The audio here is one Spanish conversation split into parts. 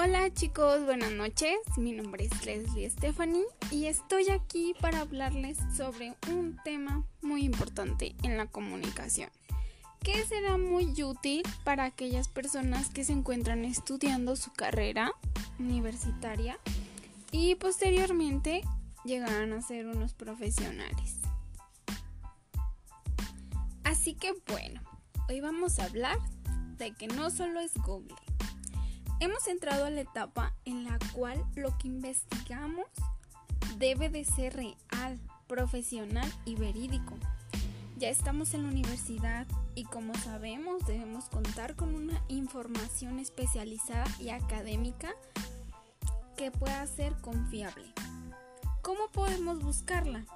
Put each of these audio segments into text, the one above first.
Hola chicos, buenas noches. Mi nombre es Leslie Stephanie y estoy aquí para hablarles sobre un tema muy importante en la comunicación, que será muy útil para aquellas personas que se encuentran estudiando su carrera universitaria y posteriormente llegarán a ser unos profesionales. Así que bueno, hoy vamos a hablar de que no solo es Google Hemos entrado a la etapa en la cual lo que investigamos debe de ser real, profesional y verídico. Ya estamos en la universidad y como sabemos debemos contar con una información especializada y académica que pueda ser confiable. ¿Cómo podemos buscarla?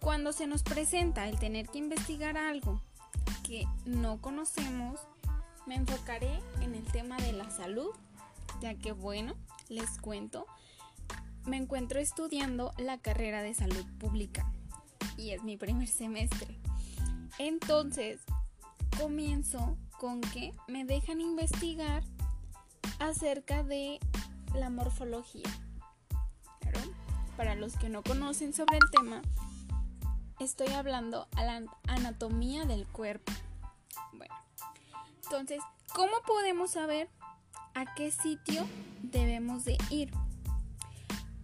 Cuando se nos presenta el tener que investigar algo que no conocemos, me enfocaré en el tema de la salud, ya que bueno, les cuento, me encuentro estudiando la carrera de salud pública y es mi primer semestre. Entonces, comienzo con que me dejan investigar acerca de la morfología. para los que no conocen sobre el tema, estoy hablando a la anatomía del cuerpo. Entonces, ¿cómo podemos saber a qué sitio debemos de ir?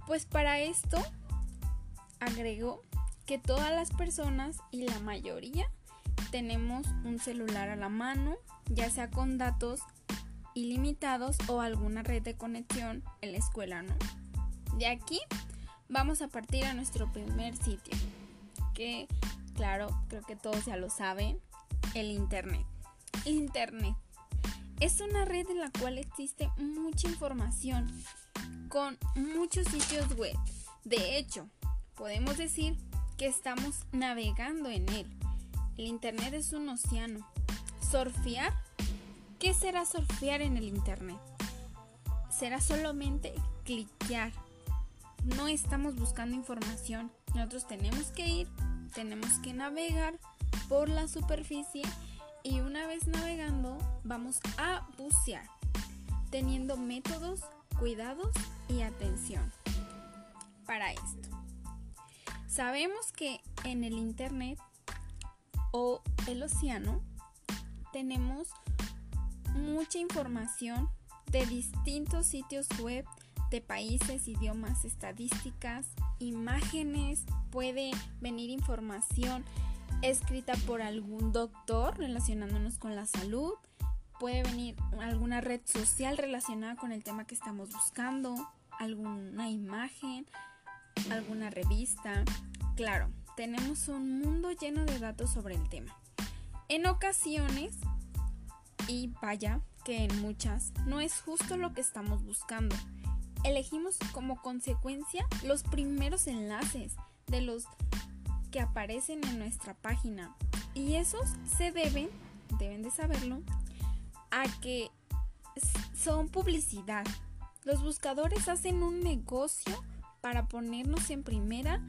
Pues para esto agrego que todas las personas y la mayoría tenemos un celular a la mano, ya sea con datos ilimitados o alguna red de conexión en la escuela, ¿no? De aquí vamos a partir a nuestro primer sitio, que claro, creo que todos ya lo saben, el Internet. Internet. Es una red en la cual existe mucha información con muchos sitios web. De hecho, podemos decir que estamos navegando en él. El Internet es un océano. ¿Surfear? ¿Qué será surfear en el Internet? Será solamente cliquear. No estamos buscando información. Nosotros tenemos que ir, tenemos que navegar por la superficie y una vez navegando vamos a bucear, teniendo métodos, cuidados y atención para esto. Sabemos que en el Internet o el océano tenemos mucha información de distintos sitios web de países, idiomas, estadísticas, imágenes, puede venir información escrita por algún doctor relacionándonos con la salud. Puede venir alguna red social relacionada con el tema que estamos buscando, alguna imagen, alguna revista. Claro, tenemos un mundo lleno de datos sobre el tema. En ocasiones, y vaya que en muchas, no es justo lo que estamos buscando. Elegimos como consecuencia los primeros enlaces de los que aparecen en nuestra página. Y esos se deben, deben de saberlo, a que son publicidad. Los buscadores hacen un negocio para ponernos en primera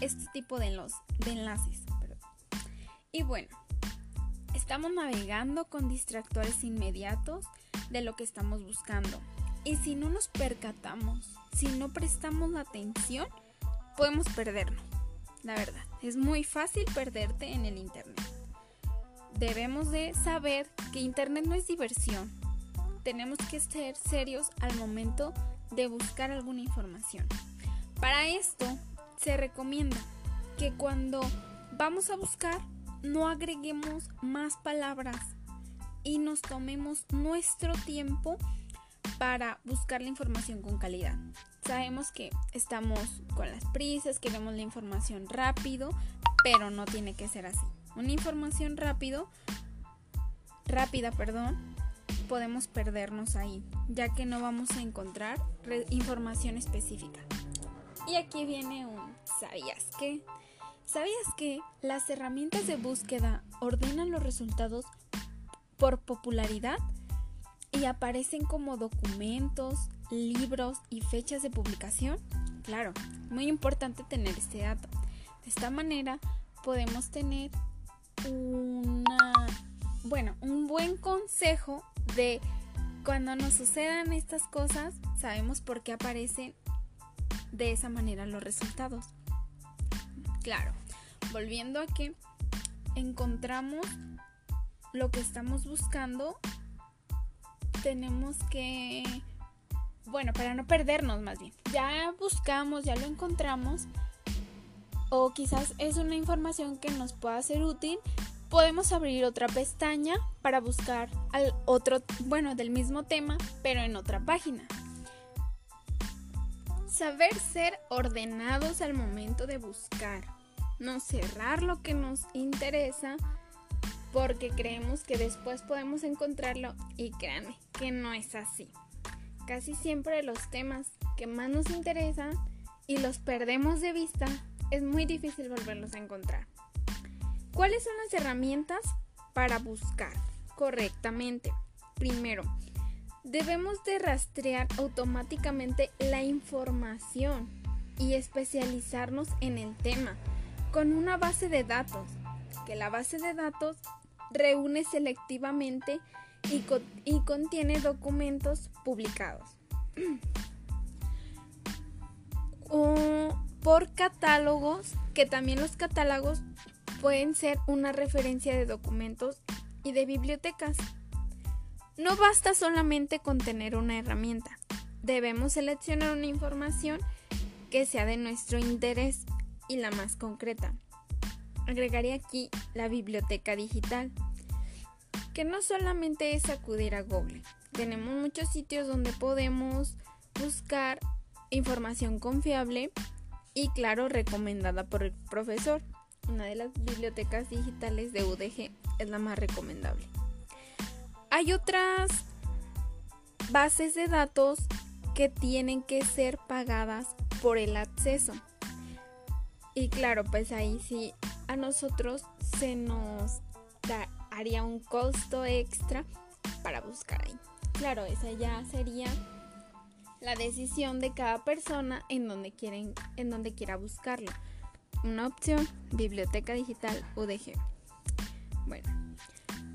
este tipo de, de enlaces. Y bueno, estamos navegando con distractores inmediatos de lo que estamos buscando. Y si no nos percatamos, si no prestamos atención, podemos perdernos la verdad. Es muy fácil perderte en el Internet. Debemos de saber que Internet no es diversión. Tenemos que ser serios al momento de buscar alguna información. Para esto se recomienda que cuando vamos a buscar no agreguemos más palabras y nos tomemos nuestro tiempo para buscar la información con calidad. Sabemos que estamos con las prisas, queremos la información rápido, pero no tiene que ser así. Una información rápido, rápida, perdón, podemos perdernos ahí, ya que no vamos a encontrar información específica. Y aquí viene un ¿sabías qué? ¿Sabías que las herramientas de búsqueda ordenan los resultados por popularidad? y aparecen como documentos, libros y fechas de publicación? Claro, muy importante tener este dato. De esta manera podemos tener una, bueno, un buen consejo de cuando nos sucedan estas cosas, sabemos por qué aparecen de esa manera los resultados. Claro, volviendo a que encontramos lo que estamos buscando, tenemos que, bueno, para no perdernos más bien, ya buscamos, ya lo encontramos, o quizás es una información que nos pueda ser útil, podemos abrir otra pestaña para buscar al otro, bueno, del mismo tema, pero en otra página. Saber ser ordenados al momento de buscar. No cerrar lo que nos interesa porque creemos que después podemos encontrarlo y créanme que no es así. Casi siempre los temas que más nos interesan y los perdemos de vista es muy difícil volverlos a encontrar. ¿Cuáles son las herramientas para buscar correctamente? Primero, debemos de rastrear automáticamente la información y especializarnos en el tema con una base de datos, que la base de datos reúne selectivamente y, contiene documentos publicados. o por catálogos, que también los catálogos pueden ser una referencia de documentos y de bibliotecas. No basta solamente con tener una herramienta. Debemos seleccionar una información que sea de nuestro interés y la más concreta. Agregaría aquí la biblioteca digital, que no solamente es acudir a Google. Tenemos muchos sitios donde podemos buscar información confiable y claro recomendada por el profesor una de las bibliotecas digitales de UDG es la más recomendable. Hay otras bases de datos que tienen que ser pagadas por el acceso. Y claro, pues ahí sí a nosotros se nos haría un costo extra para buscar ahí. Claro, esa ya sería la decisión de cada persona en donde quieren en donde quiera buscarlo una opción, Biblioteca Digital UDG. Bueno,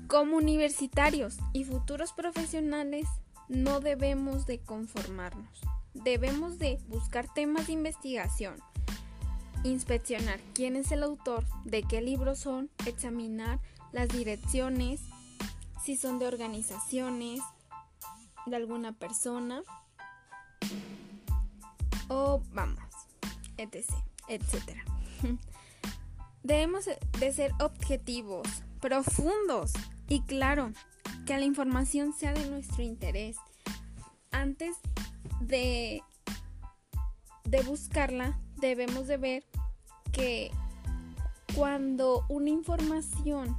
como universitarios y futuros profesionales no debemos de conformarnos. Debemos de buscar temas de investigación, inspeccionar quién es el autor, de qué libros son, examinar las direcciones, si son de organizaciones, de alguna persona o vamos, etc, etcétera. Debemos de ser objetivos, profundos y claro, que la información sea de nuestro interés. Antes de, de buscarla, debemos de ver que cuando una información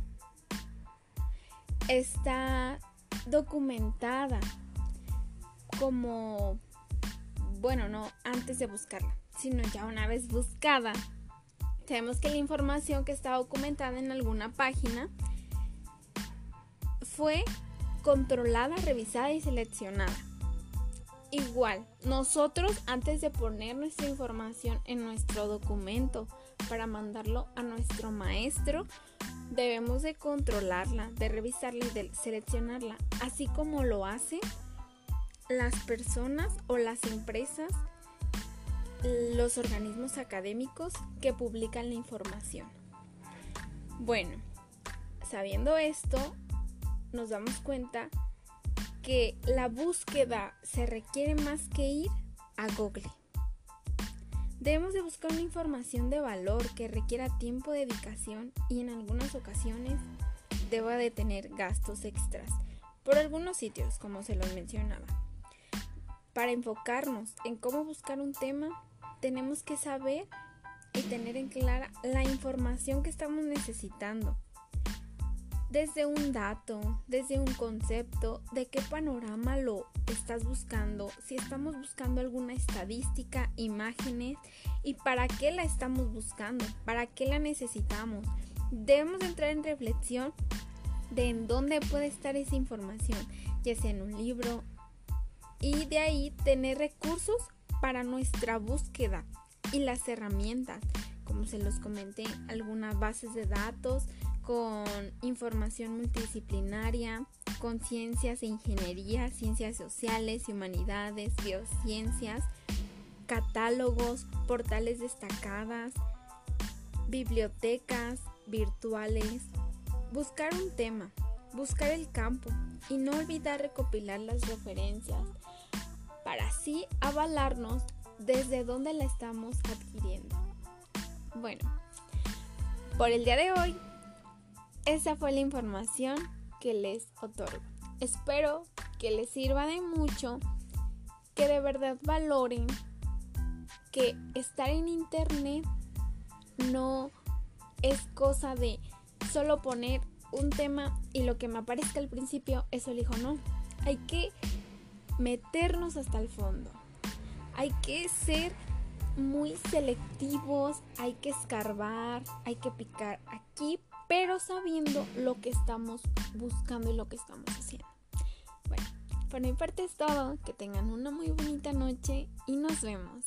está documentada como, bueno, no antes de buscarla, sino ya una vez buscada, Sabemos que la información que está documentada en alguna página fue controlada, revisada y seleccionada. Igual, nosotros antes de poner nuestra información en nuestro documento para mandarlo a nuestro maestro, debemos de controlarla, de revisarla y de seleccionarla, así como lo hacen las personas o las empresas los organismos académicos que publican la información. Bueno, sabiendo esto, nos damos cuenta que la búsqueda se requiere más que ir a Google. Debemos de buscar una información de valor que requiera tiempo, dedicación y en algunas ocasiones deba de tener gastos extras por algunos sitios, como se los mencionaba. Para enfocarnos en cómo buscar un tema, tenemos que saber y tener en clara la información que estamos necesitando. Desde un dato, desde un concepto, de qué panorama lo estás buscando, si estamos buscando alguna estadística, imágenes y para qué la estamos buscando, para qué la necesitamos. Debemos entrar en reflexión de en dónde puede estar esa información, ya sea en un libro, y de ahí tener recursos para nuestra búsqueda y las herramientas, como se los comenté, algunas bases de datos con información multidisciplinaria, con ciencias e ingeniería, ciencias sociales humanidades, biociencias, catálogos, portales destacadas, bibliotecas virtuales, buscar un tema, buscar el campo y no olvidar recopilar las referencias para así avalarnos desde dónde la estamos adquiriendo. Bueno, por el día de hoy, esa fue la información que les otorgo. Espero que les sirva de mucho, que de verdad valoren que estar en internet no es cosa de solo poner un tema y lo que me aparezca al principio, eso elijo, no. Hay que meternos hasta el fondo. Hay que ser muy selectivos, hay que escarbar, hay que picar aquí, pero sabiendo lo que estamos buscando y lo que estamos haciendo. Bueno, por mi parte es todo, que tengan una muy bonita noche y nos vemos.